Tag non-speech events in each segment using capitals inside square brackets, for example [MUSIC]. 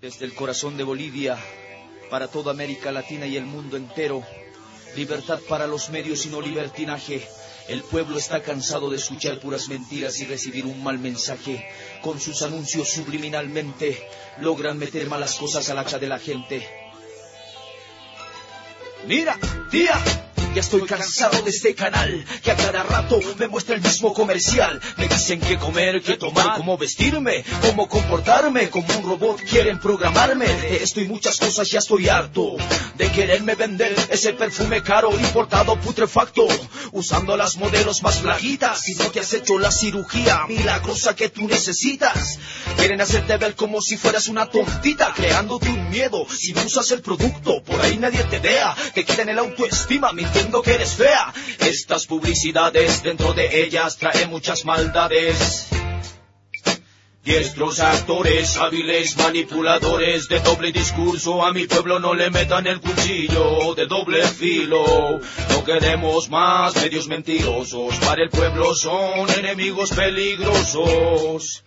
Desde el corazón de Bolivia, para toda América Latina y el mundo entero, libertad para los medios y no libertinaje. El pueblo está cansado de escuchar puras mentiras y recibir un mal mensaje. Con sus anuncios subliminalmente logran meter malas cosas al hacha de la gente. Mira, tía, ya estoy cansado de este canal que a cada rato me muestra el mismo comercial. Me dicen qué comer, qué tomar, cómo vestirme, cómo comportarme. Como un robot quieren programarme. De esto y muchas cosas ya estoy harto. De quererme vender ese perfume caro, importado, putrefacto. Usando las modelos más flaquitas. Y no te has hecho la cirugía milagrosa que tú necesitas. Quieren hacerte ver como si fueras una tontita, creándote un miedo. Si no usas el producto, por ahí nadie te vea. Te quitan el autoestima, mintiendo que eres fea. Estas publicidades dentro de ellas traen muchas maldades. Diestros actores, hábiles manipuladores de doble discurso, a mi pueblo no le metan el cuchillo de doble filo. No queremos más medios mentirosos, para el pueblo son enemigos peligrosos.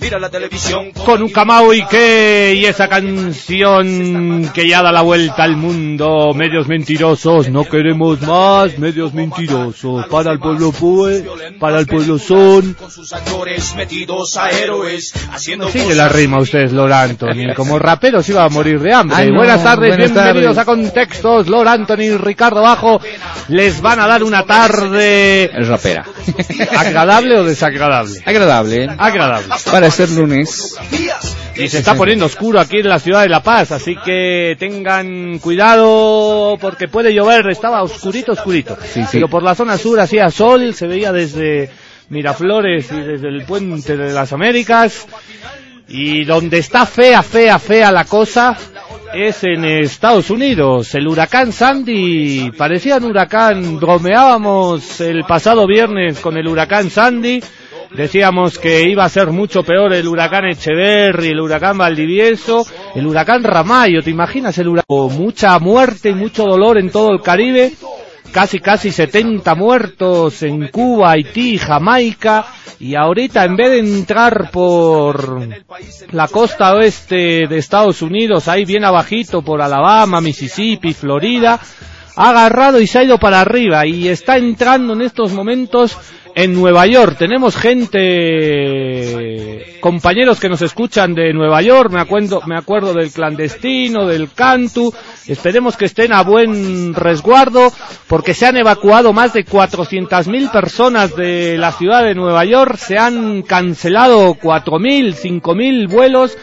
Mira la televisión con un Camao y que y esa canción que ya da la vuelta al mundo. Medios mentirosos, no queremos más medios mentirosos. Para el pueblo pues, para el pueblo son. Con sus actores metidos a héroes, haciendo Sigue la rima ustedes, Lord Anthony. Como rapero se iba a morir de hambre. Ay, no, buenas tardes, buenas bienvenidos tardes. a Contextos. Lord Anthony y Ricardo Bajo les van a dar una tarde Es rapera. agradable o desagradable. Agradable. ¿eh? Agradable. Para ser lunes. Y se está poniendo oscuro aquí en la ciudad de La Paz, así que tengan cuidado porque puede llover, estaba oscurito, oscurito. Sí, sí. Pero por la zona sur hacía sol, se veía desde Miraflores y desde el puente de las Américas. Y donde está fea, fea, fea la cosa es en Estados Unidos. El huracán Sandy parecía un huracán, bromeábamos el pasado viernes con el huracán Sandy. Decíamos que iba a ser mucho peor el huracán Echeverry, el huracán Valdivieso, el huracán Ramayo, ¿te imaginas el huracán? Mucha muerte y mucho dolor en todo el Caribe, casi casi 70 muertos en Cuba, Haití, Jamaica, y ahorita en vez de entrar por la costa oeste de Estados Unidos, ahí bien abajito por Alabama, Mississippi, Florida, ha agarrado y se ha ido para arriba y está entrando en estos momentos en Nueva York. Tenemos gente, compañeros que nos escuchan de Nueva York, me acuerdo, me acuerdo del clandestino, del Cantu. Esperemos que estén a buen resguardo porque se han evacuado más de 400.000 personas de la ciudad de Nueva York, se han cancelado 4.000, 5.000 vuelos.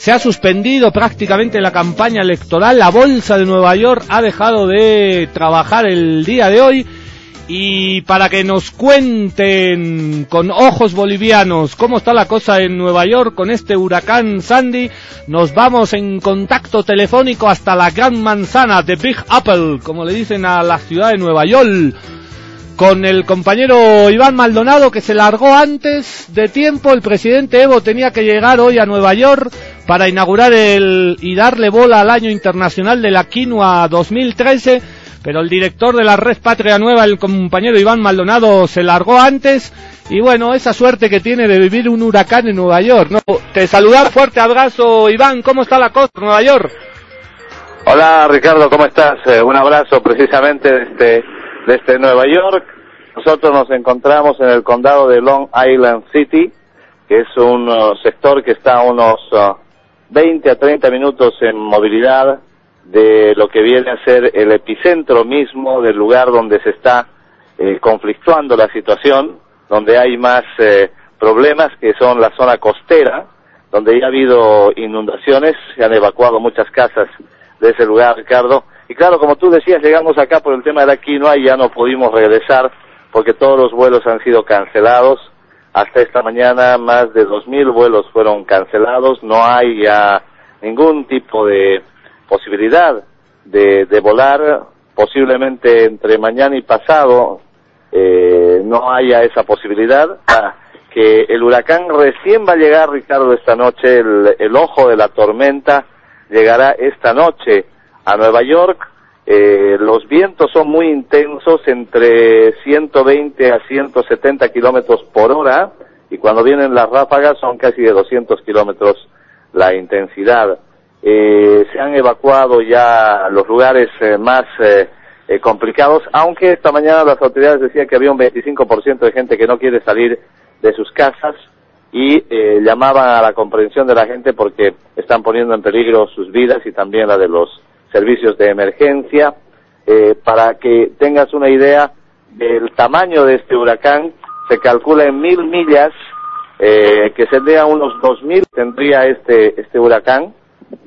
Se ha suspendido prácticamente la campaña electoral. La bolsa de Nueva York ha dejado de trabajar el día de hoy. Y para que nos cuenten con ojos bolivianos cómo está la cosa en Nueva York con este huracán Sandy, nos vamos en contacto telefónico hasta la Gran Manzana de Big Apple, como le dicen a la ciudad de Nueva York con el compañero Iván Maldonado que se largó antes de tiempo. El presidente Evo tenía que llegar hoy a Nueva York para inaugurar el y darle bola al año internacional de la quinoa 2013, pero el director de la Red Patria Nueva, el compañero Iván Maldonado, se largó antes. Y bueno, esa suerte que tiene de vivir un huracán en Nueva York. ¿no? Te saludar, fuerte abrazo, Iván. ¿Cómo está la cosa en Nueva York? Hola Ricardo, ¿cómo estás? Eh, un abrazo precisamente desde, desde Nueva York. Nosotros nos encontramos en el condado de Long Island City, que es un uh, sector que está a unos uh, 20 a 30 minutos en movilidad de lo que viene a ser el epicentro mismo del lugar donde se está eh, conflictuando la situación, donde hay más eh, problemas que son la zona costera, donde ya ha habido inundaciones, se han evacuado muchas casas de ese lugar, Ricardo. Y claro, como tú decías, llegamos acá por el tema de la quinoa y ya no pudimos regresar porque todos los vuelos han sido cancelados. Hasta esta mañana más de 2.000 vuelos fueron cancelados, no hay ya ningún tipo de posibilidad de, de volar, posiblemente entre mañana y pasado eh, no haya esa posibilidad. Ah, que el huracán recién va a llegar, Ricardo, esta noche, el, el ojo de la tormenta llegará esta noche a Nueva York. Eh, los vientos son muy intensos, entre 120 a 170 kilómetros por hora, y cuando vienen las ráfagas son casi de 200 kilómetros la intensidad. Eh, se han evacuado ya los lugares eh, más eh, eh, complicados, aunque esta mañana las autoridades decían que había un 25% de gente que no quiere salir de sus casas y llamaban a la comprensión de la gente porque están poniendo en peligro sus vidas y también la de los servicios de emergencia. Eh, para que tengas una idea del tamaño de este huracán, se calcula en mil millas, eh, que sería unos dos mil tendría este, este huracán.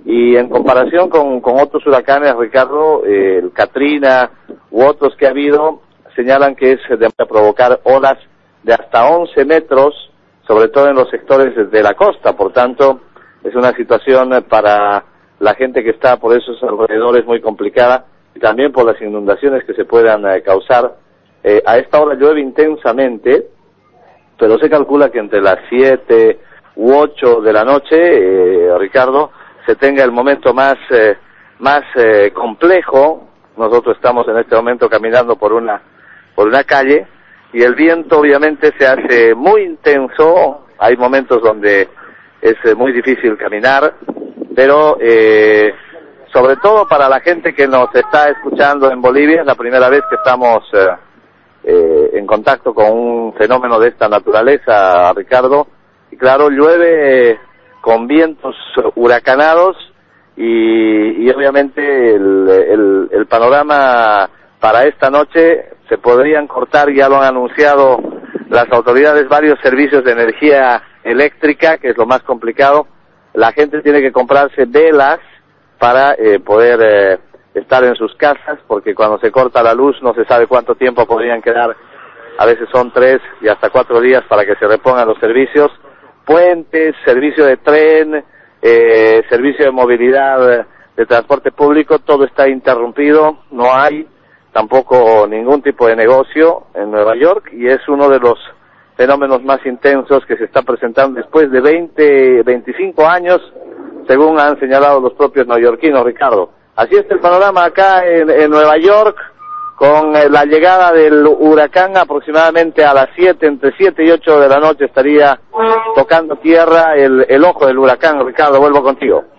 Y en comparación con, con otros huracanes, Ricardo, eh, el Katrina u otros que ha habido, señalan que es de provocar olas de hasta 11 metros, sobre todo en los sectores de la costa. Por tanto, es una situación para la gente que está por esos alrededores muy complicada y también por las inundaciones que se puedan eh, causar. Eh, a esta hora llueve intensamente, pero se calcula que entre las 7 u 8 de la noche, eh, Ricardo, se tenga el momento más, eh, más eh, complejo. Nosotros estamos en este momento caminando por una, por una calle y el viento obviamente se hace muy intenso. Hay momentos donde es muy difícil caminar, pero eh, sobre todo para la gente que nos está escuchando en Bolivia, es la primera vez que estamos eh, eh, en contacto con un fenómeno de esta naturaleza, Ricardo. Y claro, llueve con vientos huracanados y, y obviamente el, el, el panorama para esta noche se podrían cortar, ya lo han anunciado las autoridades, varios servicios de energía eléctrica, que es lo más complicado. La gente tiene que comprarse velas para eh, poder eh, estar en sus casas, porque cuando se corta la luz no se sabe cuánto tiempo podrían quedar. A veces son tres y hasta cuatro días para que se repongan los servicios. Puentes, servicio de tren, eh, servicio de movilidad de transporte público, todo está interrumpido, no hay tampoco ningún tipo de negocio en Nueva York y es uno de los fenómenos más intensos que se está presentando después de 20, 25 años, según han señalado los propios neoyorquinos, Ricardo. Así está el panorama acá en, Nueva York, con eh, la llegada del huracán aproximadamente a las 7, entre 7 y 8 de la noche estaría tocando tierra el ojo del huracán. Ricardo, vuelvo contigo.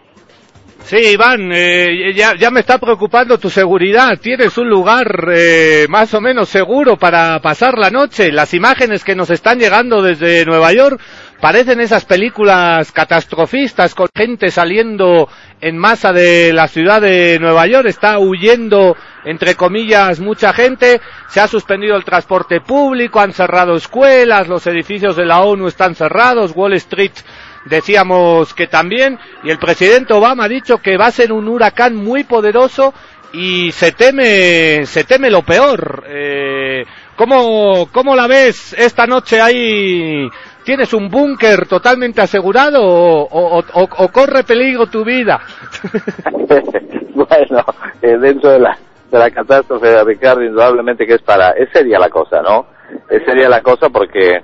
Sí, Iván, eh, ya, me está preocupando tu seguridad. ¿Tienes un lugar eh, más o menos seguro para pasar la noche? Las imágenes que nos están llegando desde Nueva York parecen esas películas catastrofistas con gente saliendo en masa de la ciudad de Nueva York. Está huyendo, entre comillas, mucha gente. Se ha suspendido el transporte público, han cerrado escuelas, los edificios de la ONU están cerrados, Wall Street decíamos que también, y el presidente Obama ha dicho que va a ser un huracán muy poderoso y se teme, se teme lo peor. Eh, ¿cómo, ¿Cómo la ves esta noche ahí? ¿Tienes un búnker totalmente asegurado o, o, o, corre peligro tu vida? [LAUGHS] bueno, eh, dentro de la, de la catástrofe de Ricardo, indudablemente que es para, es seria la cosa, ¿no? Es seria la cosa porque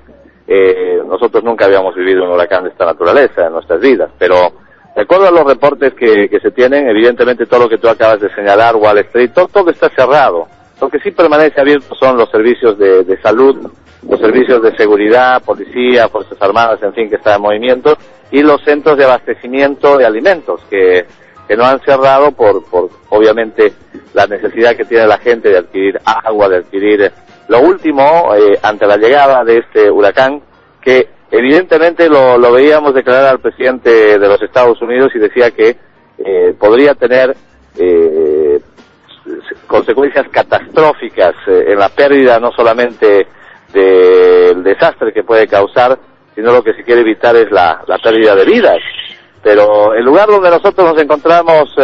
eh, nosotros nunca habíamos vivido un huracán de esta naturaleza en nuestras vidas, pero de acuerdo a los reportes que, se tienen, evidentemente todo lo que tú acabas de señalar, Wall Street, todo, todo está cerrado. Lo que sí permanece abierto son los servicios de, de salud, los servicios de seguridad, policía, fuerzas armadas, en fin, que está en movimiento, y los centros de abastecimiento de alimentos, que, que no han cerrado por, por, obviamente, la necesidad que tiene la gente de adquirir agua, de adquirir lo último, eh, ante la llegada de este huracán, que evidentemente lo, veíamos declarar al presidente de los Estados Unidos y decía que eh, podría tener eh, consecuencias catastróficas eh, en la pérdida no solamente del desastre que puede causar, sino lo que se quiere evitar es la, la pérdida de vidas. Pero el lugar donde nosotros nos encontramos,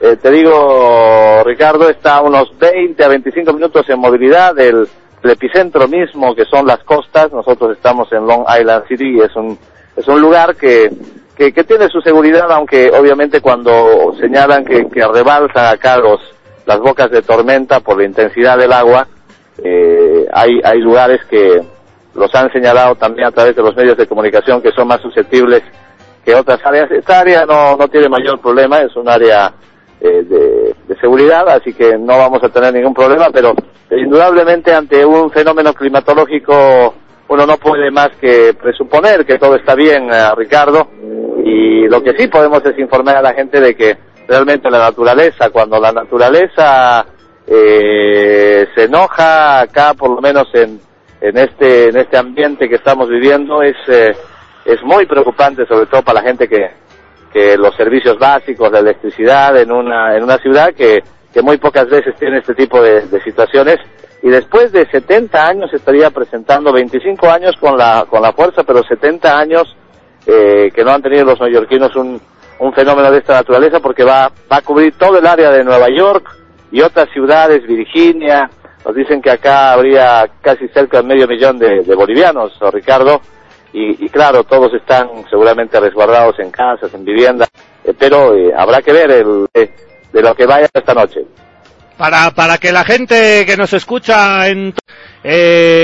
eh, te digo, Ricardo, está a unos 20 a 25 minutos en movilidad del, del, epicentro mismo, que son las costas. Nosotros estamos en Long Island City y es un, es un lugar que, que, que tiene su seguridad, aunque obviamente cuando señalan que, que rebalsan acá los, las bocas de tormenta por la intensidad del agua, eh, hay, hay lugares que los han señalado también a través de los medios de comunicación que son más susceptibles que otras áreas. Esta área no, no tiene mayor problema, es un área eh, de, seguridad, así que no vamos a tener ningún problema, pero indudablemente ante un fenómeno climatológico uno no puede más que presuponer que todo está bien, eh, Ricardo, y lo que sí podemos es informar a la gente de que realmente la naturaleza, cuando la naturaleza eh, se enoja acá, por lo menos en, en este en este ambiente que estamos viviendo, es eh, es muy preocupante, sobre todo para la gente que que los servicios básicos de electricidad en una en una ciudad que que muy pocas veces tiene este tipo de, situaciones y después de 70 años estaría presentando 25 años con la con la fuerza, pero 70 años eh, que no han tenido los neoyorquinos un, un fenómeno de esta naturaleza porque va va a cubrir todo el área de Nueva York y otras ciudades, Virginia. Nos dicen que acá habría casi cerca de medio millón de, de bolivianos, ¿o, Ricardo. Y, y, claro, todos están seguramente resguardados en casas, en viviendas, eh, pero eh, habrá que ver el, eh, de lo que vaya esta noche para, para que la gente que nos escucha en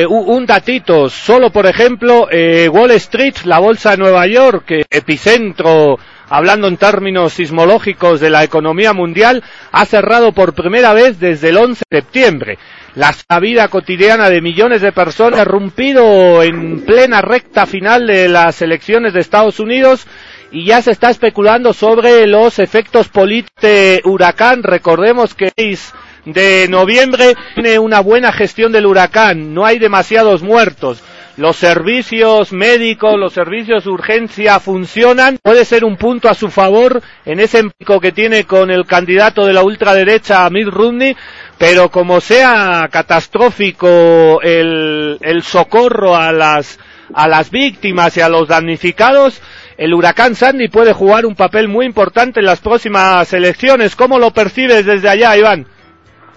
un datito, solo por ejemplo Wall Street, la bolsa de Nueva York, epicentro, hablando en términos sismológicos de la economía mundial, ha cerrado por primera vez desde el 11 de septiembre. La vida cotidiana de millones de personas ha rompido en plena recta final de las elecciones de Estados Unidos y ya se está especulando sobre los efectos políticos de huracán. Recordemos que es de noviembre tiene una buena gestión del huracán, no hay demasiados muertos. Los servicios médicos, los servicios de urgencia funcionan. Puede ser un punto a su favor en ese empico que tiene con el candidato de la ultraderecha, Mitt Romney, pero como sea catastrófico el, el socorro a las, a las víctimas y a los damnificados, el huracán Sandy puede jugar un papel muy importante en las próximas elecciones. ¿Cómo lo percibes desde allá, Iván?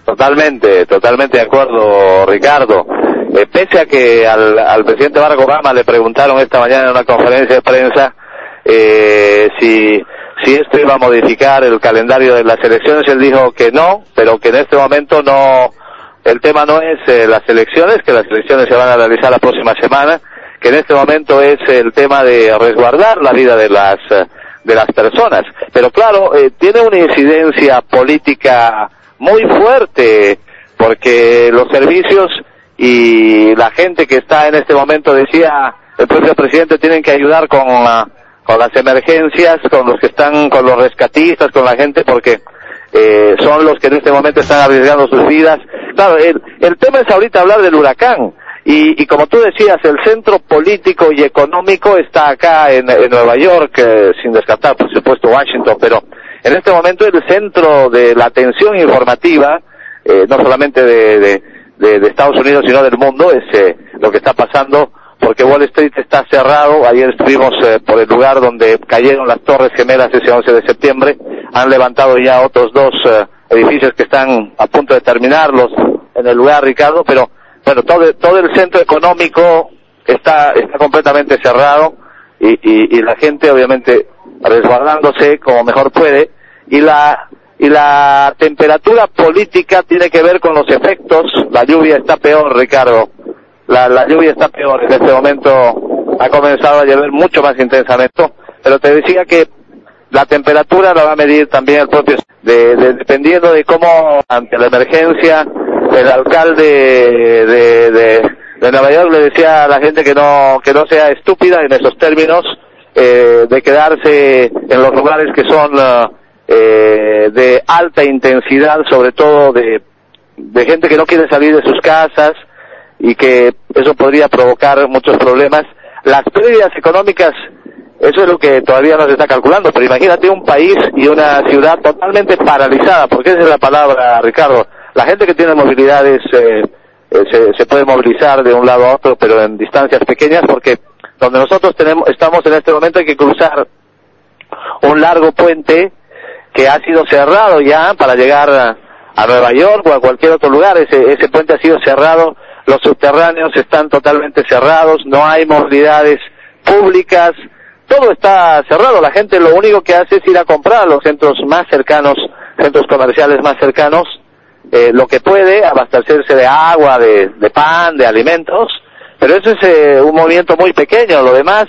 Totalmente, totalmente de acuerdo, Ricardo. Eh, pese a que al, al, presidente Barack Obama le preguntaron esta mañana en una conferencia de prensa eh, si, si esto iba a modificar el calendario de las elecciones, él dijo que no, pero que en este momento no, el tema no es eh, las elecciones, que las elecciones se van a realizar la próxima semana, que en este momento es el tema de resguardar la vida de las de las personas. Pero claro, eh, tiene una incidencia política muy fuerte porque los servicios y la gente que está en este momento decía el propio presidente tienen que ayudar con la, con las emergencias, con los que están, con los rescatistas, con la gente porque eh, son los que en este momento están arriesgando sus vidas. Claro, el, el tema es ahorita hablar del huracán. Y, y, como tú decías, el centro político y económico está acá en, Nueva York, eh, sin descartar, por supuesto, Washington, pero en este momento el centro de la atención informativa, eh, no solamente de, de, de, Estados Unidos, sino del mundo, es eh, lo que está pasando, porque Wall Street está cerrado. Ayer estuvimos eh, por el lugar donde cayeron las Torres Gemelas ese 11 de septiembre. Han levantado ya otros dos eh, edificios que están a punto de terminarlos en el lugar, Ricardo, pero bueno, todo, todo el centro económico está, está completamente cerrado y, y, y la gente obviamente resguardándose como mejor puede y la y la temperatura política tiene que ver con los efectos. La lluvia está peor, Ricardo. La, la lluvia está peor. En este momento ha comenzado a llover mucho más intensamente. Pero te decía que la temperatura la va a medir también el propio, de, de, dependiendo de cómo ante la emergencia el alcalde de, de, Nueva York le decía a la gente que no que no sea estúpida en esos términos eh, de quedarse en los lugares que son uh, eh, de alta intensidad, sobre todo de, de gente que no quiere salir de sus casas y que eso podría provocar muchos problemas. Las pérdidas económicas, eso es lo que todavía no se está calculando, pero imagínate un país y una ciudad totalmente paralizada, porque esa es la palabra, Ricardo. La gente que tiene movilidades eh, eh, se, se puede movilizar de un lado a otro, pero en distancias pequeñas, porque donde nosotros tenemos, estamos en este momento hay que cruzar un largo puente que ha sido cerrado ya para llegar a, Nueva York o a cualquier otro lugar. Ese, ese puente ha sido cerrado, los subterráneos están totalmente cerrados, no hay movilidades públicas, todo está cerrado. La gente lo único que hace es ir a comprar a los centros más cercanos, centros comerciales más cercanos, eh, lo que puede, abastecerse de agua, de, de pan, de alimentos, pero eso es eh, un movimiento muy pequeño. Lo demás,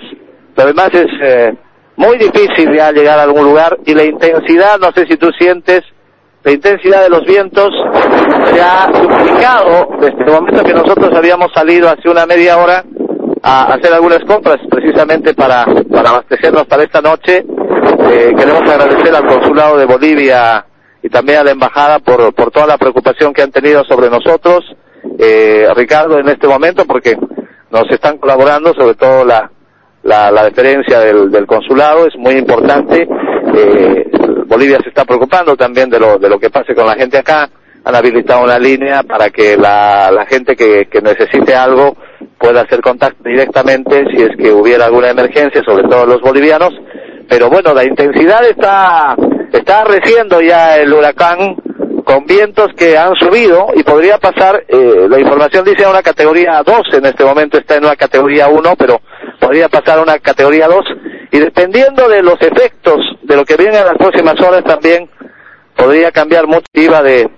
lo demás es eh, muy difícil ya llegar a algún lugar y la intensidad, no sé si tú sientes, la intensidad de los vientos se ha duplicado desde el momento que nosotros habíamos salido hace una media hora a hacer algunas compras precisamente para, para abastecernos para esta noche. Eh, queremos agradecer al Consulado de Bolivia y también a la Embajada por, por toda la preocupación que han tenido sobre nosotros, eh, Ricardo, en este momento, porque nos están colaborando, sobre todo la, la, la deferencia del, del consulado, es muy importante. Eh, Bolivia se está preocupando también de lo, de lo que pase con la gente acá. Han habilitado una línea para que la, la gente que, que necesite algo pueda hacer contacto directamente si es que hubiera alguna emergencia, sobre todo los bolivianos. Pero bueno, la intensidad está, está reciendo ya el huracán con vientos que han subido y podría pasar, eh, la información dice a una categoría 2, en este momento está en una categoría 1, pero podría pasar a una categoría 2 y dependiendo de los efectos de lo que viene en las próximas horas también podría cambiar mucho IVA de,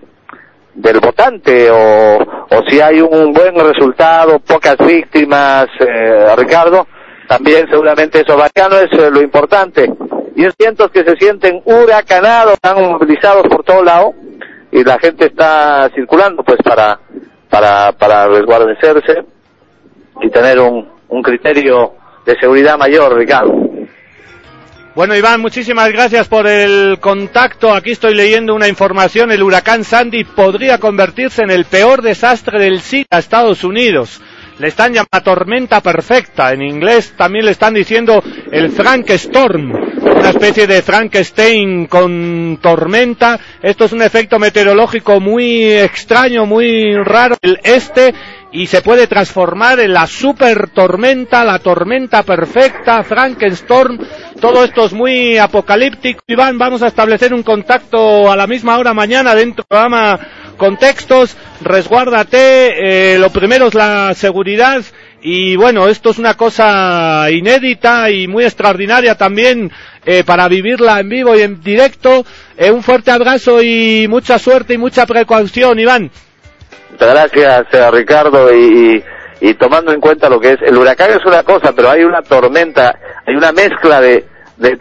del votante o, o si hay un buen resultado, pocas víctimas, eh, Ricardo, también seguramente eso bacano es eh, lo importante. Y es vientos que se sienten huracanados, están movilizados por todo lado y la gente está circulando pues para para para resguardecerse y tener un, un criterio de seguridad mayor, Ricardo. Bueno, Iván, muchísimas gracias por el contacto. Aquí estoy leyendo una información. El huracán Sandy podría convertirse en el peor desastre del siglo a Estados Unidos. Le están llamando tormenta perfecta. En inglés también le están diciendo el Frank Storm. Una especie de Frankenstein con tormenta. Esto es un efecto meteorológico muy extraño, muy raro. El este y se puede transformar en la super tormenta, la tormenta perfecta, Frankenstorm, todo esto es muy apocalíptico. Iván, vamos a establecer un contacto a la misma hora mañana dentro del programa Contextos, resguárdate, eh, lo primero es la seguridad y bueno, esto es una cosa inédita y muy extraordinaria también eh, para vivirla en vivo y en directo. Eh, un fuerte abrazo y mucha suerte y mucha precaución, Iván. Muchas gracias, eh, Ricardo, y, y, tomando en cuenta lo que es, el huracán es una cosa, pero hay una tormenta, hay una mezcla de,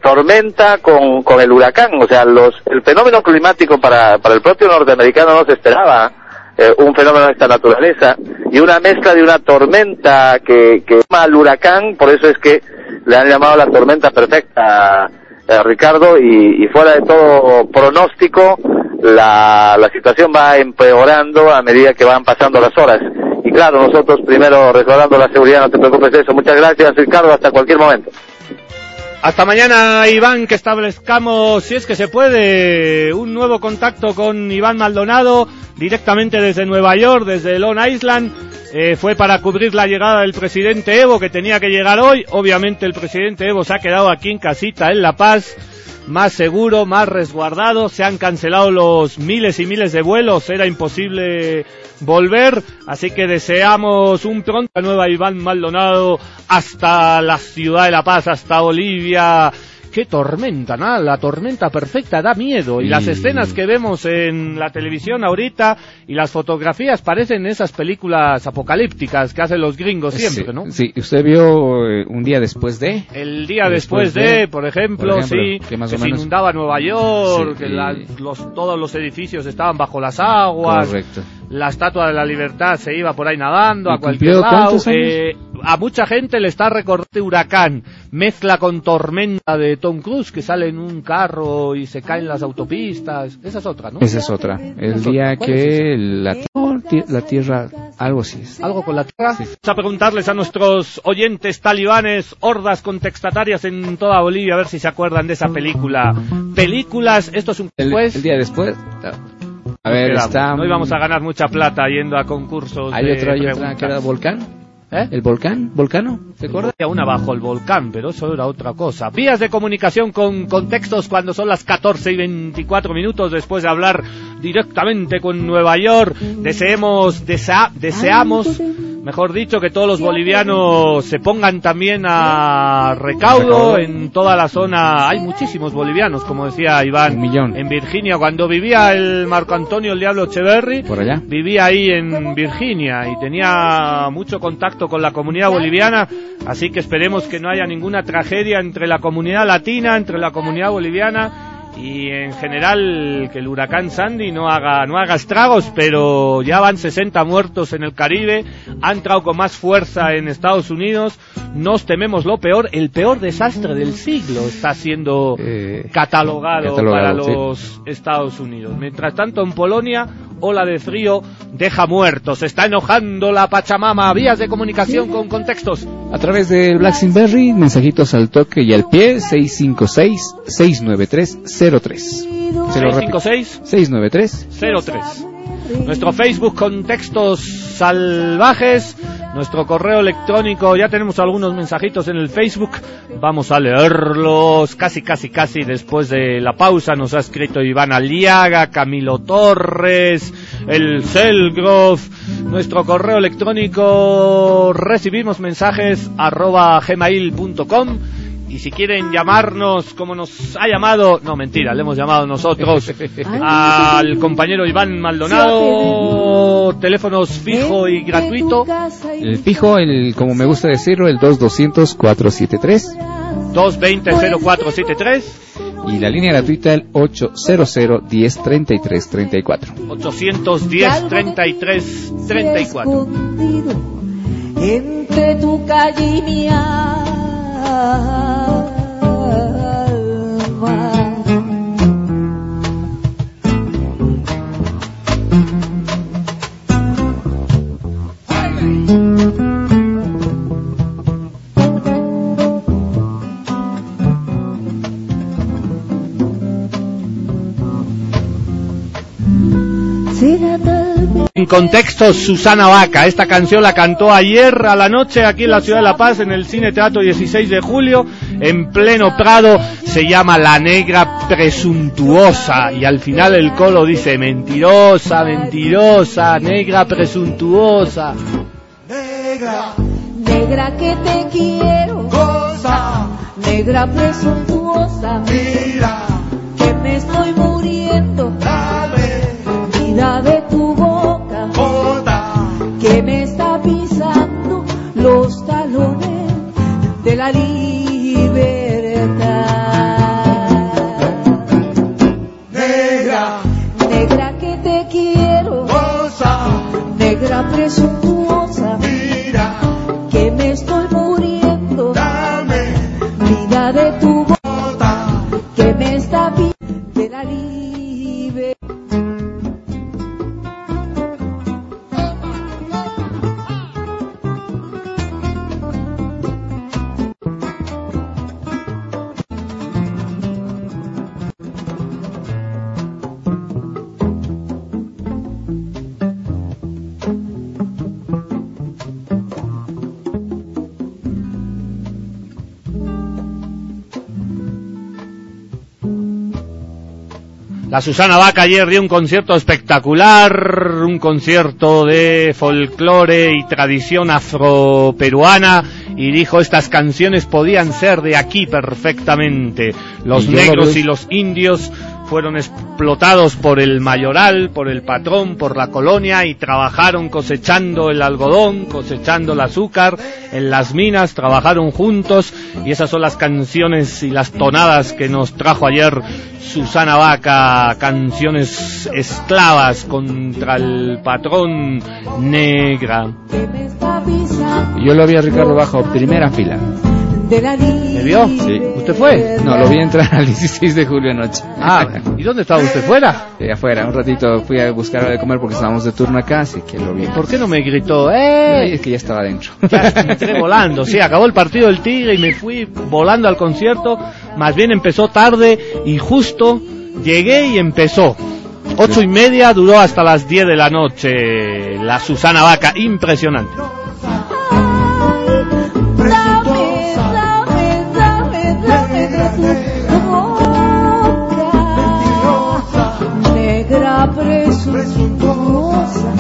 tormenta con, con el huracán, o sea, los, el fenómeno climático para, para el propio norteamericano no se esperaba, eh, un fenómeno de esta naturaleza, y una mezcla de una tormenta que, que llama al huracán, por eso es que le han llamado la tormenta perfecta, eh, Ricardo, y fuera de todo pronóstico, la, la situación va empeorando a medida que van pasando las horas. Y claro, nosotros primero recordando la seguridad, no te preocupes de eso. Muchas gracias, Ricardo, hasta cualquier momento. Hasta mañana, Iván, que establezcamos, si es que se puede, un nuevo contacto con Iván Maldonado, directamente desde Nueva York, desde Long Island. Eh, fue para cubrir la llegada del presidente Evo, que tenía que llegar hoy. Obviamente el presidente Evo se ha quedado aquí en casita, en La Paz más seguro, más resguardado. Se han cancelado los miles y miles de vuelos, era imposible volver. Así que deseamos un pronto nueva Iván Maldonado hasta la ciudad de La Paz, hasta Bolivia. Qué tormenta, ¿no? La tormenta perfecta da miedo. Y, las escenas que vemos en la televisión ahorita y las fotografías parecen esas películas apocalípticas que hacen los gringos siempre, sí, ¿no? Sí, usted vio eh, un día después de. El día después, después de, de, por ejemplo, por ejemplo sí, que, más que o se inundaba Nueva York, Sí, que la- los, todos los edificios estaban bajo las aguas, Correcto. La estatua de la libertad se iba por ahí nadando ¿Y a cualquier lado. Eh, a mucha gente le está recordando huracán, mezcla con tormenta de Tom Cruise que sale en un carro y se cae en las autopistas. Esa es otra, ¿no? Esa es otra. El ¿Cuál día que la, la tierra, algo así es. Algo con la tierra. Sí. Vamos a preguntarles a nuestros oyentes talibanes, hordas contestatarias en toda Bolivia, a ver si se acuerdan de esa película. Películas, esto es un El, el día después. A ver, está. No íbamos a ganar mucha plata yendo a concursos. Hay de otra, hay otra que era volcán. ¿Eh? ¿El volcán? ¿Volcano? ¿Se acuerda? Había una bajo el volcán, pero eso era otra cosa. Vías de comunicación con contextos cuando son las 14 y 24 minutos después de hablar directamente con Nueva York. Deseemos, desea- deseamos mejor dicho, que todos los bolivianos se pongan también a recaudo en toda la zona. Hay muchísimos bolivianos, como decía Iván, millón. en Virginia. Cuando vivía el Marco Antonio el Diablo Echeverry, Por allá. vivía ahí en Virginia y tenía mucho contacto con la comunidad boliviana, así que esperemos que no haya ninguna tragedia entre la comunidad latina, entre la comunidad boliviana y en general que el huracán Sandy no haga no haga estragos, pero ya van 60 muertos en el Caribe, ha entrado con más fuerza en Estados Unidos, nos tememos lo peor, el peor desastre del siglo está siendo Eh, catalogado, catalogado, para sí. los Estados Unidos. Mientras tanto, en Polonia, ola de frío deja muertos. Se está enojando la Pachamama. Vías de comunicación con contextos. A través del Blackberry, mensajitos al toque y al pie, 656-693-03. Se lo repito. 656 693 03. Nuestro Facebook Contextos Salvajes. Nuestro correo electrónico. Ya tenemos algunos mensajitos en el Facebook. Vamos a leerlos casi, casi, casi después de la pausa. Nos ha escrito Iván Aliaga, Camilo Torres, el Selgrove. Nuestro correo electrónico. Recibimos mensajes arroba gmail.com. Y si quieren llamarnos como nos ha llamado, no mentira, le hemos llamado nosotros [LAUGHS] al compañero Iván Maldonado, teléfonos fijo y gratuito, El fijo, el, como me gusta decirlo, el 2200-473 220-0473, y la línea gratuita el 800-1033-34. 810-33-34. escondido entre tu calle y mi alma. hoa contexto, Susana Vaca. Esta canción la cantó ayer a la noche aquí en la ciudad de La Paz, en el Cine Teatro 16 de julio, en pleno Prado. Se llama La Negra Presuntuosa. Y al final el colo dice, mentirosa, mentirosa, negra presuntuosa. Negra, negra que te quiero, cosa, negra presuntuosa, mira, que me estoy muriendo, dame, vida de tu que me está pisando los talones de la libertad. La Susana Vaca ayer dio un concierto espectacular, un concierto de folclore y tradición afroperuana y dijo estas canciones podían ser de aquí perfectamente. Los Y yo lo negros y los indios fueron explotados por el mayoral, por el patrón, por la colonia y trabajaron cosechando el algodón, cosechando el azúcar en las minas, trabajaron juntos y esas son las canciones y las tonadas que nos trajo ayer Susana Vaca, canciones esclavas contra el patrón negra. Yo lo vi a Ricardo bajo primera fila. De la ¿Me vio? Sí. ¿Usted fue? No, lo vi entrar al [LAUGHS] 16 de julio anoche. Ah, ¿y dónde estaba usted fuera? Eh, afuera, un ratito fui a buscar algo de comer porque estábamos de turno acá, así que lo vi. ¿Por qué no me gritó? ¡Eh! es que ya estaba adentro. Ya, me entré volando, sí, acabó el partido del Tigre y me fui volando al concierto, más bien empezó tarde y justo llegué y empezó. Ocho y media duró hasta las 10 de la noche, la Susana Vaca, impresionante. Dame, dame, dame, de tu boca. Negra presuntuosa,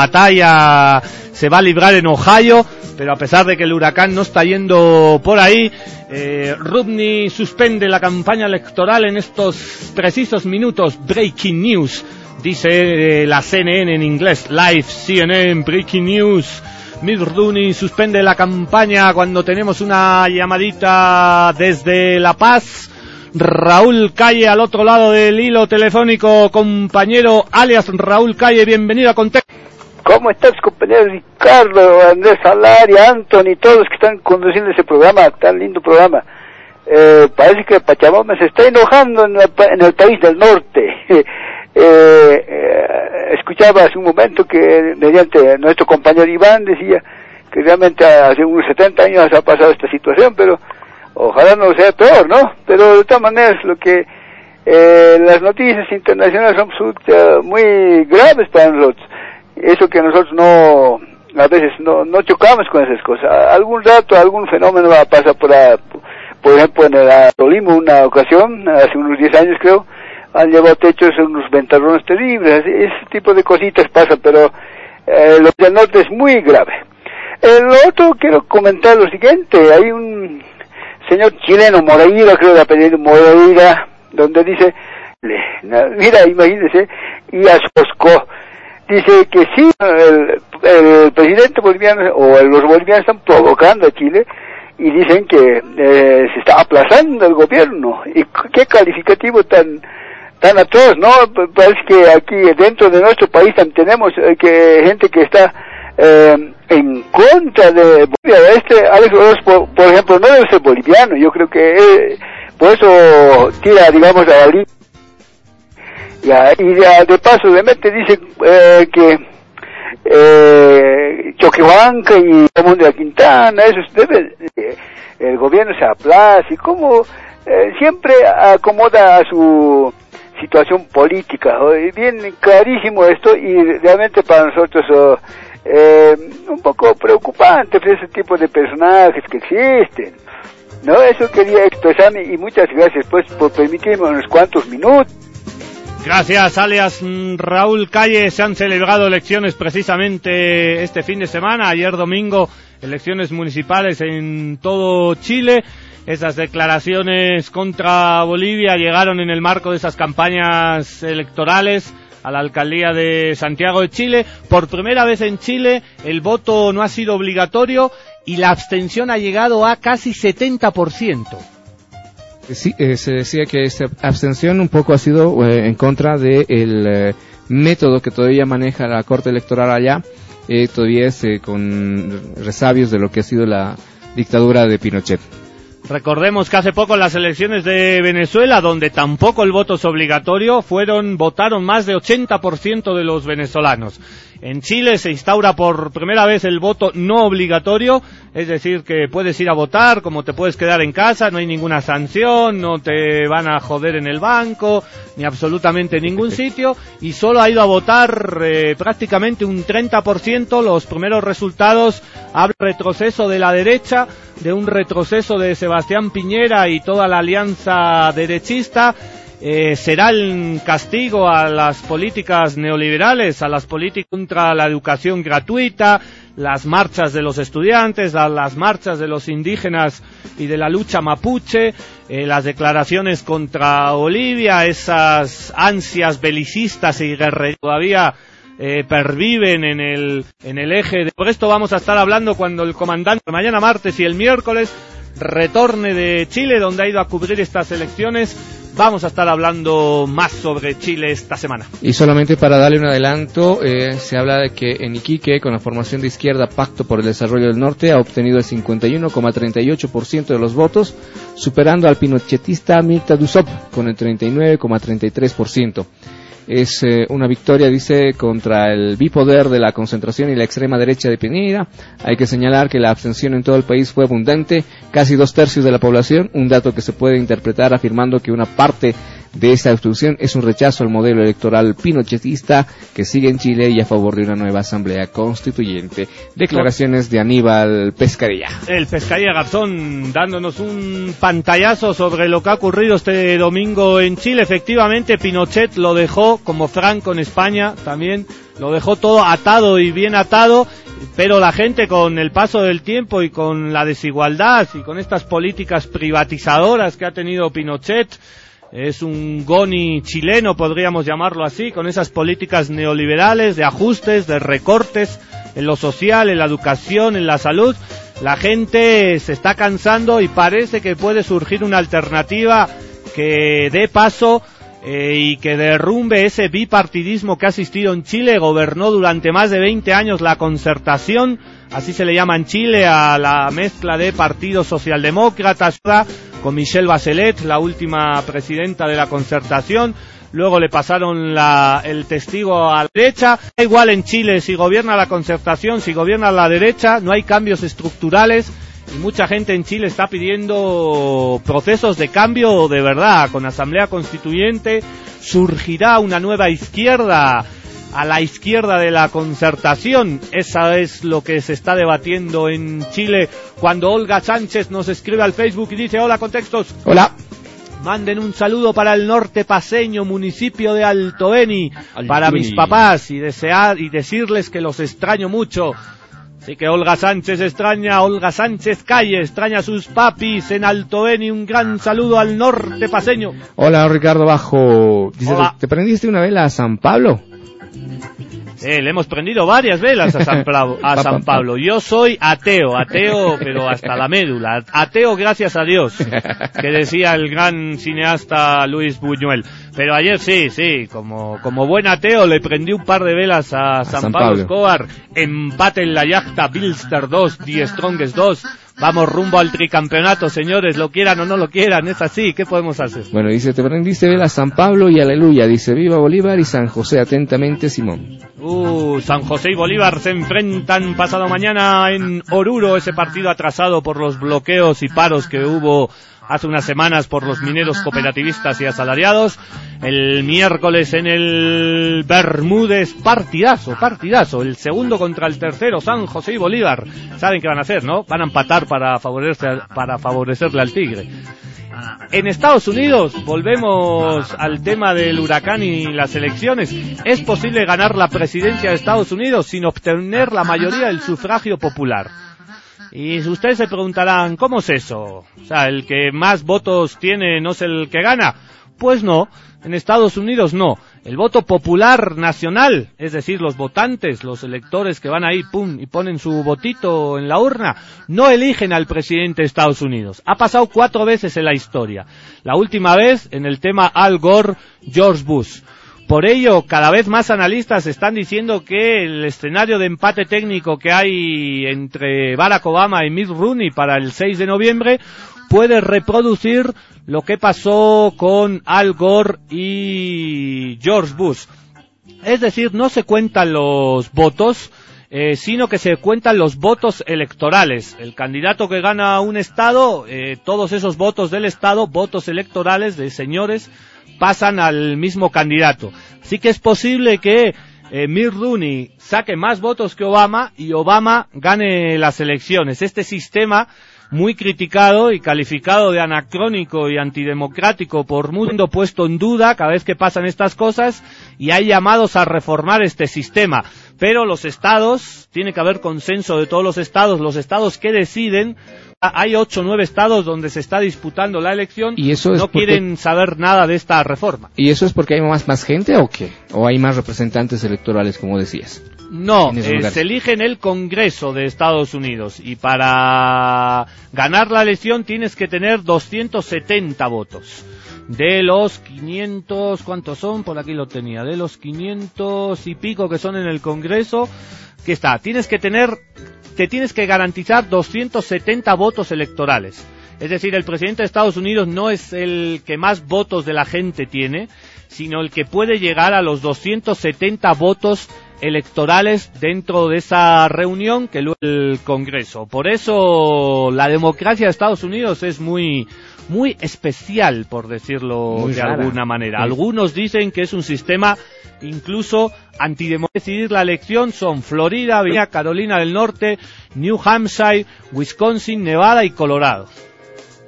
batalla se va a librar en Ohio, pero a pesar de que el huracán no está yendo por ahí, eh, suspende la campaña electoral en estos precisos minutos. Breaking news, dice eh, la CNN en inglés, live CNN, breaking news. Mitt Rooney suspende la campaña cuando tenemos una llamadita desde La Paz. Raúl Calle al otro lado del hilo telefónico, compañero alias Raúl Calle, bienvenido a Contexto. ¿Cómo estás, compañero Ricardo, Andrés Salaria, Anthony, todos los que están conduciendo ese programa, tan lindo programa? Eh, parece que Pachamama se está enojando en, en el país del norte. [LAUGHS] Eh, eh, escuchaba hace un momento que mediante nuestro compañero Iván decía que realmente hace unos 70 años ha pasado esta situación, pero ojalá no sea peor, ¿no? Pero de todas maneras lo que eh, las noticias internacionales son muy graves para nosotros. Eso que nosotros no, a veces no, no chocamos con esas cosas. Algún rato, algún fenómeno va a pasar por, por ejemplo, en el Tolima una ocasión, hace unos 10 años creo, han llevado techos unos ventarrones terribles, ese tipo de cositas pasan, pero eh, lo del norte es muy grave. El otro quiero comentar lo siguiente, hay un señor chileno, Moreira, creo de apellido Moreira, donde dice, mira, imagínese, y ascoscó, dice que sí, el, el, presidente boliviano o los bolivianos están provocando a Chile y dicen que eh, se está aplazando el gobierno. ¿Y qué calificativo tan tan atroz, ¿no? Parece que aquí dentro de nuestro país también tenemos eh, que gente que está eh, en contra de Bolivia. Este Alex Oroz, por, ejemplo, no debe ser boliviano. Yo creo que eh, por eso tira, digamos, a la línea. Y de, de, paso, obviamente, dice eh, que eh, Choquehuanca y Ramón de la Quintana, eso debe, eh, el gobierno se aplaza y como eh, siempre acomoda a su situación política. Bien clarísimo esto y realmente para nosotros oh, eh, un poco preocupante pues, ese tipo de personajes que existen. No, eso quería expresarme y muchas gracias pues por permitirme unos cuantos minutos. Gracias, alias mm, Raúl Calle. Se han celebrado elecciones precisamente este fin de semana. Ayer domingo, elecciones municipales en todo Chile. Esas declaraciones contra Bolivia llegaron en el marco de esas campañas electorales a la alcaldía de Santiago de Chile. Por primera vez en Chile el voto no ha sido obligatorio y la abstención ha llegado a casi 70%. Sí, eh, se decía que esta abstención un poco ha sido eh, en contra del eh, método que todavía maneja la Corte Electoral allá, todavía es con resabios de lo que ha sido la dictadura de Pinochet. Recordemos que hace poco las elecciones de Venezuela, donde tampoco el voto es obligatorio, fueron, votaron más de 80% de los venezolanos. En Chile se instaura por primera vez el voto no obligatorio, es decir, que puedes ir a votar, como te puedes quedar en casa, no hay ninguna sanción, no te van a joder en el banco, ni absolutamente en ningún [LAUGHS] sitio, y solo ha ido a votar eh, prácticamente un 30%. Los primeros resultados hablan retroceso de la derecha, de un retroceso de Sebastián Piñera y toda la alianza derechista eh, será el castigo a las políticas neoliberales, a las políticas contra la educación gratuita, las marchas de los estudiantes, las marchas de los indígenas y de la lucha mapuche, eh, las declaraciones contra Bolivia, esas ansias belicistas y guerreras todavía eh, perviven en el, en el eje. De... Por esto vamos a estar hablando cuando el comandante mañana martes y el miércoles retorne de Chile, donde ha ido a cubrir estas elecciones vamos a estar hablando más sobre Chile esta semana. Y solamente para darle un adelanto, eh, se habla de que en Iquique, con la formación de izquierda Pacto por el Desarrollo del Norte, ha obtenido el 51,38% de los votos, superando al pinochetista Mirta Dusop con el 39,33% es eh, una victoria, dice, contra el bipoder de la concentración y la extrema derecha de Pineda. Hay que señalar que la abstención en todo el país fue abundante, casi dos tercios de la población, un dato que se puede interpretar afirmando que una parte de esta obstrucción es un rechazo al modelo electoral pinochetista que sigue en Chile y a favor de una nueva asamblea constituyente. Declaraciones de Aníbal Pescarilla. El Pescarilla Garzón dándonos un pantallazo sobre lo que ha ocurrido este domingo en Chile. Efectivamente, Pinochet lo dejó como Franco en España también lo dejó todo atado y bien atado, pero la gente con el paso del tiempo y con la desigualdad y con estas políticas privatizadoras que ha tenido Pinochet, es un Goni chileno, podríamos llamarlo así, con esas políticas neoliberales de ajustes, de recortes en lo social, en la educación, en la salud. La gente se está cansando y parece que puede surgir una alternativa que dé paso eh, y que derrumbe ese bipartidismo que ha existido en Chile. Gobernó durante más de 20 años la concertación, así se le llama en Chile a la mezcla de partidos socialdemócratas con Michelle Bachelet, la última presidenta de la concertación. Luego le pasaron la, el testigo a la derecha. Da igual en Chile si gobierna la concertación, si gobierna la derecha, no hay cambios estructurales. Y mucha gente en Chile está pidiendo procesos de cambio de verdad. Con Asamblea Constituyente surgirá una nueva izquierda a la izquierda de la concertación. Esa es lo que se está debatiendo en Chile cuando Olga Sánchez nos escribe al Facebook y dice, hola contextos. Hola. Manden un saludo para el norte paseño, municipio de Alto Beni, para mis papás y desear y decirles que los extraño mucho. Así que Olga Sánchez extraña, Olga Sánchez Calle extraña a sus papis en Alto Beni. Un gran saludo al norte paseño. Hola Ricardo Bajo. Dice, Hola. ¿te prendiste una vela a San Pablo? Eh, le hemos prendido varias velas a San, Pablo, [LAUGHS] a San Pablo. Yo soy ateo, ateo, pero hasta la médula. Ateo gracias a Dios, que decía el gran cineasta Luis Buñuel. Pero ayer sí, sí, como, como buen ateo le prendí un par de velas a, San, Pablo. Escobar. Empate en la yachta Bilster 2, Die Strongest 2. Vamos rumbo al tricampeonato, señores, lo quieran o no lo quieran, es así, ¿qué podemos hacer? Bueno, dice, te prendiste vela San Pablo y aleluya. Dice, viva Bolívar y San José. Atentamente, Simón. Uh, San José y Bolívar se enfrentan pasado mañana en Oruro, ese partido atrasado por los bloqueos y paros que hubo hace unas semanas por los mineros cooperativistas y asalariados. El miércoles en el Bermúdez, partidazo, partidazo. El segundo contra el tercero, San José y Bolívar. Saben qué van a hacer, ¿no? Van a empatar para, favorecer, para favorecerle al Tigre. En Estados Unidos, volvemos al tema del huracán y las elecciones. ¿Es posible ganar la presidencia de Estados Unidos sin obtener la mayoría del sufragio popular? Y ustedes se preguntarán, ¿cómo es eso? O sea, ¿el que más votos tiene no es el que gana? Pues no, en Estados Unidos no. El voto popular nacional, es decir, los votantes, los electores que van ahí, pum, y ponen su votito en la urna, no eligen al presidente de Estados Unidos. Ha pasado cuatro veces en la historia. La última vez en el tema Al Gore, George Bush. Por ello, cada vez más analistas están diciendo que el escenario de empate técnico que hay entre Barack Obama y Mitt Rooney para el 6 de noviembre puede reproducir lo que pasó con Al Gore y George Bush. Es decir, no se cuentan los votos, eh, sino que se cuentan los votos electorales. El candidato que gana un estado, eh, todos esos votos del estado, votos electorales de señores, pasan al mismo candidato. Así que es posible que eh, Mitt Rooney saque más votos que Obama y Obama gane las elecciones. Este sistema muy criticado y calificado de anacrónico y antidemocrático por mundo puesto en duda cada vez que pasan estas cosas y hay llamados a reformar este sistema. Pero los estados, tiene que haber consenso de todos los estados, los estados que deciden, hay ocho o nueve estados donde se está disputando la elección, ¿Y eso es no porque- quieren saber nada de esta reforma. ¿Y eso es porque hay más, más gente o qué? ¿O hay más representantes electorales, como decías? No, eh, se elige en el Congreso de Estados Unidos y para ganar la elección tienes que tener 270 votos. De los 500, ¿cuántos son? Por aquí lo tenía. De los 500 y pico que son en el Congreso, que está, tienes que tener, te tienes que garantizar 270 votos electorales. Es decir, el presidente de Estados Unidos no es el que más votos de la gente tiene, sino el que puede llegar a los 270 votos electorales dentro de esa reunión que luego el Congreso. Por eso la democracia de Estados Unidos es muy muy especial, por decirlo Muy de rara. alguna manera. Algunos dicen que es un sistema incluso antidemocrático. Decidir la elección son Florida, Virginia, Carolina del Norte, New Hampshire, Wisconsin, Nevada y Colorado.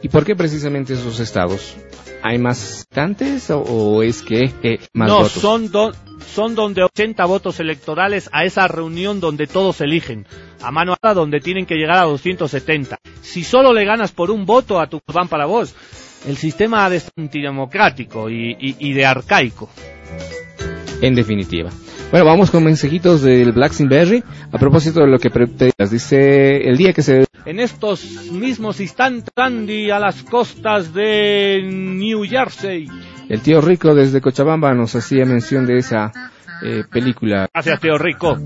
¿Y por qué precisamente esos estados? ¿Hay más votantes o, o es que eh, más no, votos? son, do- son donde 80 votos electorales a esa reunión donde todos eligen. A mano alzada donde tienen que llegar a 270. Si solo le ganas por un voto a tu van para vos, el sistema de antidemocrático y, y, y de arcaico. En definitiva. Bueno, vamos con mensajitos del Blackberry a propósito de lo que preguntas. Dice, el día que se... En estos mismos instantes, Andy, a las costas de New Jersey. El tío Rico desde Cochabamba nos hacía mención de esa eh, película. Gracias, tío Rico.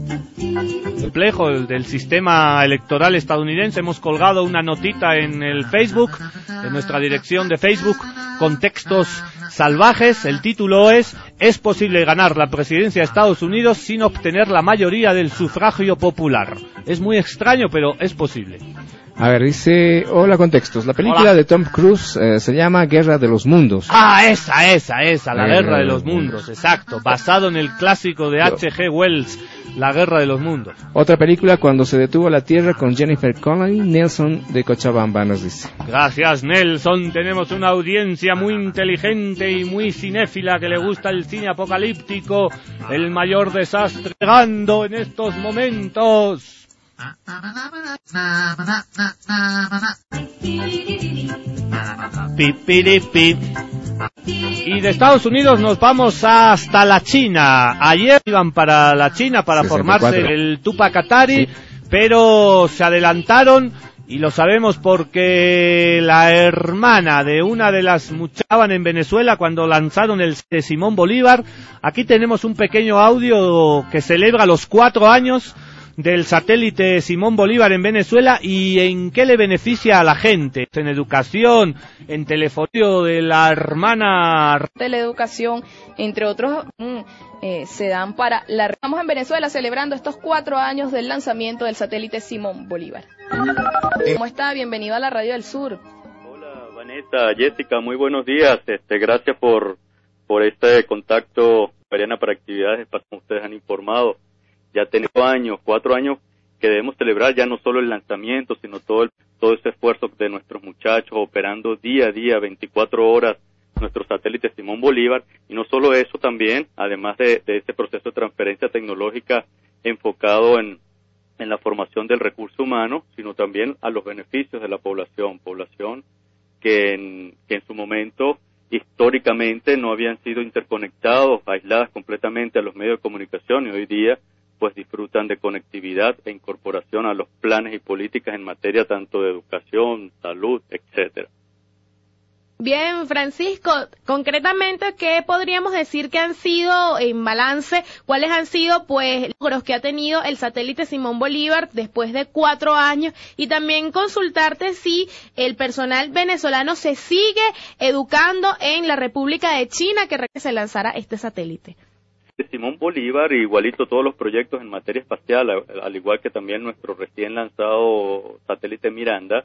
Complejo el del sistema electoral estadounidense. Hemos colgado una notita en el Facebook, en nuestra dirección de Facebook, con textos salvajes. El título es ¿Es posible ganar la presidencia de Estados Unidos sin obtener la mayoría del sufragio popular? Es muy extraño, pero es posible. A ver, dice, hola contextos. La película Hola. de Tom Cruise eh, se llama Guerra de los Mundos. Ah, esa, esa, esa, la Eh, guerra de los mundos, exacto. Basado en el clásico de H.G. Wells, La guerra de los mundos. Otra película cuando se detuvo la Tierra con Jennifer Connelly, Nelson de Cochabamba nos dice. Gracias, Nelson. Tenemos una audiencia muy inteligente y muy cinéfila que le gusta el cine apocalíptico. El mayor desastre llegando en estos momentos. Y de Estados Unidos nos vamos hasta la China. Ayer iban para la China para 64. formarse el Tupac Katari, Sí. pero se adelantaron y lo sabemos porque la hermana de una de las muchaban en Venezuela cuando lanzaron el de Simón Bolívar. Aquí tenemos un pequeño audio que celebra los cuatro años del satélite Simón Bolívar en Venezuela y en qué le beneficia a la gente, en educación, en telefonía de la hermana de la educación, entre otros, mm, eh, se dan para la... Estamos en Venezuela celebrando estos cuatro años del lanzamiento del satélite Simón Bolívar. ¿Cómo está? Bienvenido a la Radio del Sur. Hola Vanessa, Jessica, muy buenos días. Este, gracias por, por este contacto, Mariana, para actividades, para como ustedes han informado. Ya tenemos años, cuatro años que debemos celebrar ya no solo el lanzamiento, sino todo el, todo ese esfuerzo de nuestros muchachos operando día a día, 24 horas, nuestro satélite Simón Bolívar. Y no solo eso también, además de, de ese proceso de transferencia tecnológica enfocado en, en la formación del recurso humano, sino también a los beneficios de la población, población que en, que en su momento históricamente no habían sido interconectados, aisladas completamente a los medios de comunicación y hoy día pues disfrutan de conectividad e incorporación a los planes y políticas en materia tanto de educación, salud, etcétera. Bien, Francisco, concretamente, ¿qué podríamos decir que han sido en balance? ¿Cuáles han sido, pues, logros que ha tenido el satélite Simón Bolívar después de cuatro años? Y también consultarte si el personal venezolano se sigue educando en la República de China que se lanzara este satélite. Simón Bolívar, igualito todos los proyectos en materia espacial, al, al igual que también nuestro recién lanzado satélite Miranda,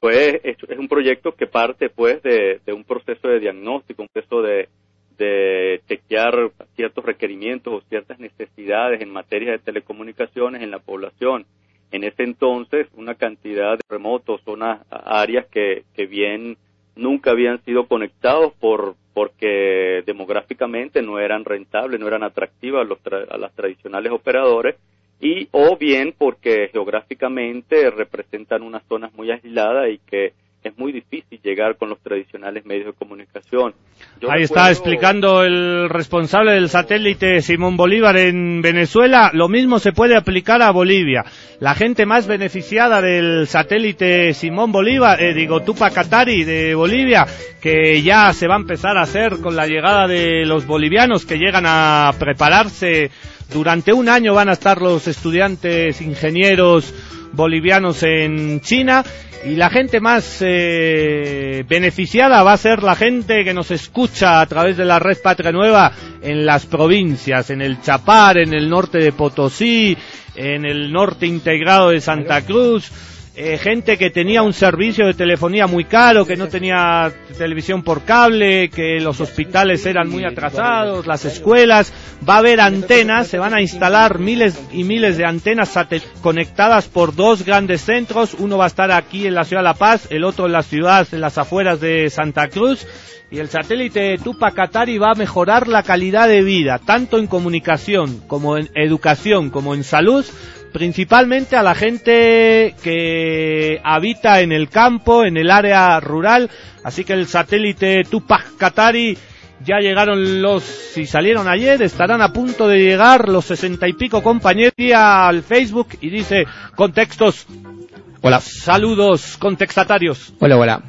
pues, es, un proyecto que parte pues de, un proceso de diagnóstico, un proceso de, de chequear ciertos requerimientos o ciertas necesidades en materia de telecomunicaciones en la población. En ese entonces, una cantidad de remotos, zonas, áreas que, que bien nunca habían sido conectados por porque demográficamente no eran rentables, no eran atractivas a, los tra- a las tradicionales operadores y o bien porque geográficamente representan unas zonas muy aisladas y que es muy difícil llegar con los tradicionales medios de comunicación. Yo Ahí está explicando el responsable del satélite Simón Bolívar en Venezuela. Lo mismo se puede aplicar a Bolivia. La gente más beneficiada del satélite Simón Bolívar, eh, digo Tupac Katari de Bolivia, que ya se va a empezar a hacer con la llegada de los bolivianos que llegan a prepararse. Durante un año van a estar los estudiantes ingenieros bolivianos en China y la gente más eh, beneficiada va a ser la gente que nos escucha a través de la red Patria Nueva en las provincias, en el Chapar, en el norte de Potosí, en el norte integrado de Santa Cruz, eh, gente que tenía un servicio de telefonía muy caro, que no tenía televisión por cable, que los hospitales eran muy atrasados, las escuelas, va a haber antenas, se van a instalar miles y miles de antenas conectadas por dos grandes centros, uno va a estar aquí en la ciudad de La Paz, el otro en la ciudad, en las afueras de Santa Cruz, y el satélite Tupac Katari va a mejorar la calidad de vida, tanto en comunicación como en educación como en salud, principalmente a la gente que habita en el campo, en el área rural. Así que el satélite Tupac Katari ya llegaron los, si salieron ayer, estarán a punto de llegar los sesenta y pico compañeros al Facebook y dice contextos. Hola. Saludos contextatarios. Hola, hola.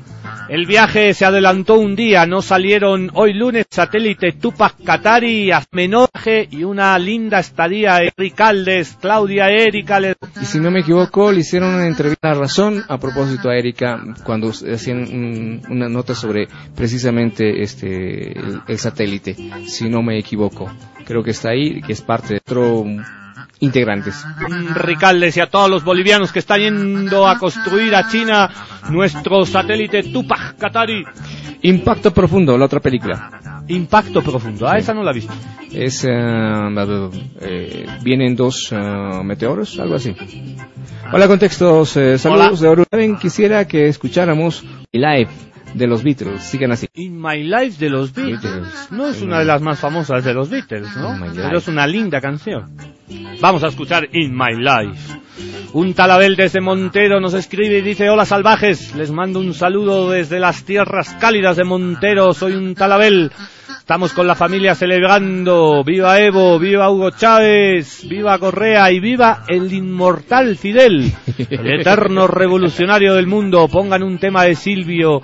El viaje se adelantó un día, no salieron hoy lunes satélite Tupac Katari, Azmenoje y una linda estadía Ericaldes, Claudia Erika. Y si no me equivoco, le hicieron una entrevista a Razón a propósito a Erika cuando hacían una nota sobre precisamente este el, satélite, si no me equivoco. Creo que está ahí, que es parte de otro integrantes. Ricaldes y a todos los bolivianos que están yendo a construir a China nuestro satélite Tupac Katari. Impacto Profundo, la otra película. Impacto Profundo, ah, esa no la he visto. Es, eh, eh, vienen dos eh, meteoros, algo así. Hola, contextos, saludos de Oruraven. Quisiera que escucháramos live de los Beatles. Sigan así. In My Life de los Beatles. No es una de las más famosas de los Beatles, ¿no? Pero es una linda canción. Vamos a escuchar In My Life. Un talabel desde Montero nos escribe y dice, hola salvajes, les mando un saludo desde las tierras cálidas de Montero, soy un talabel. Estamos con la familia celebrando, viva Evo, viva Hugo Chávez, viva Correa y viva el inmortal Fidel, el eterno revolucionario del mundo. Pongan un tema de Silvio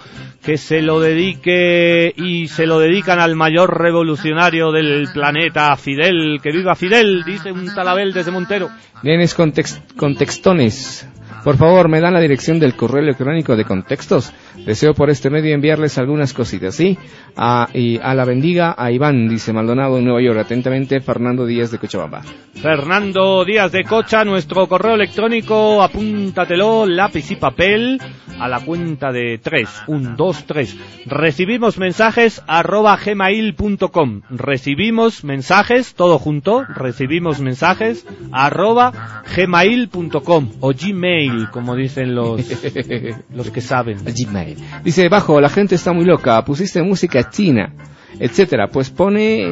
que se lo dedique y se lo dedican al mayor revolucionario del planeta, Fidel. Que viva Fidel, dice un talabel desde Montero. Vienes contextones. Por favor, me dan la dirección del correo electrónico de contextos. Deseo por este medio enviarles algunas cositas, ¿sí? A, y a la bendiga a Iván, dice Maldonado en Nueva York. Atentamente, Fernando Díaz de Cochabamba. Fernando Díaz de Cocha, nuestro correo electrónico, apúntatelo, lápiz y papel, a la cuenta de 3, 1, 2, 3. Recibimos mensajes arroba gmail.com. Recibimos mensajes, todo junto, recibimos mensajes arroba gmail.com o gmail, como dicen los, [LAUGHS] los que saben. Gmail. Dice, bajo, la gente está muy loca, pusiste música china, etcétera. Pues pone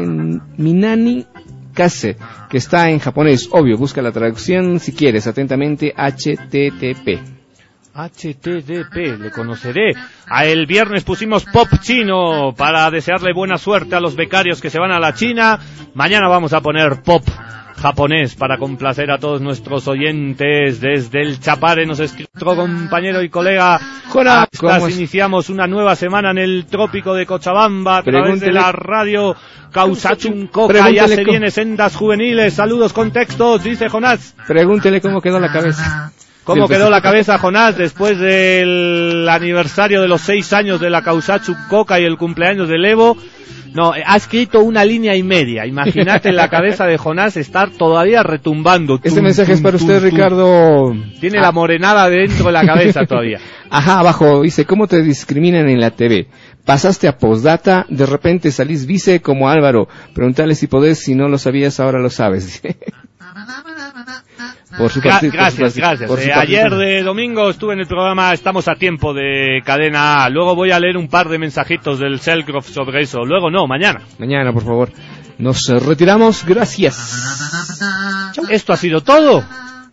Minani Kase, que está en japonés. Obvio, busca la traducción si quieres. Atentamente, HTTP. HTTP, le conoceré. A el viernes pusimos pop chino para desearle buena suerte a los becarios que se van a la China. Mañana vamos a poner pop japonés para complacer a todos nuestros oyentes. Desde el Chapare nos escribe otro compañero y colega. Jonas iniciamos una nueva semana en el trópico de Cochabamba a través de la radio Causachun Coca ya se viene sendas juveniles. Saludos con textos dice Jonás. Pregúntele cómo quedó la cabeza ¿Cómo quedó la cabeza Jonás después del aniversario de los seis años de la Causachun Coca y el cumpleaños del Evo? No, ha escrito una línea y media. Imagínate la cabeza de Jonás estar todavía retumbando. Este mensaje es para usted, Ricardo. Tiene la morenada dentro de la cabeza todavía. [LAUGHS] Ajá, abajo dice, ¿cómo te discriminan en la TV? Pasaste a postdata, de repente salís vice como Álvaro. Preguntale si podés, si no lo sabías, ahora lo sabes. [LAUGHS] Por su gracias, gracias. Eh, ayer de domingo estuve en el programa Estamos a tiempo de Cadena A. Luego voy a leer un par de mensajitos del Selgrof sobre eso. Luego no, mañana. Mañana, por favor. Nos retiramos. Gracias. Esto ha sido todo.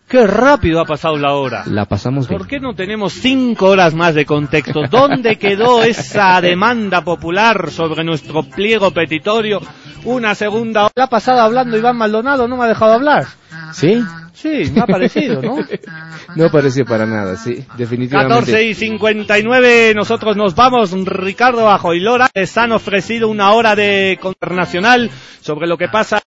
Qué rápido ha pasado la hora. La pasamos bien. ¿Por qué no tenemos cinco horas más de contexto? ¿Dónde quedó esa [LAUGHS] demanda popular sobre nuestro pliego petitorio? Una segunda hora. La ha pasado hablando Iván Maldonado, no me ha dejado hablar. ¿Sí? Sí, me ha parecido, ¿no? [LAUGHS] no pareció para nada, sí, definitivamente. 14 y 59, nosotros nos vamos. Ricardo Bajo y Lora les han ofrecido una hora de internacional sobre lo que pasa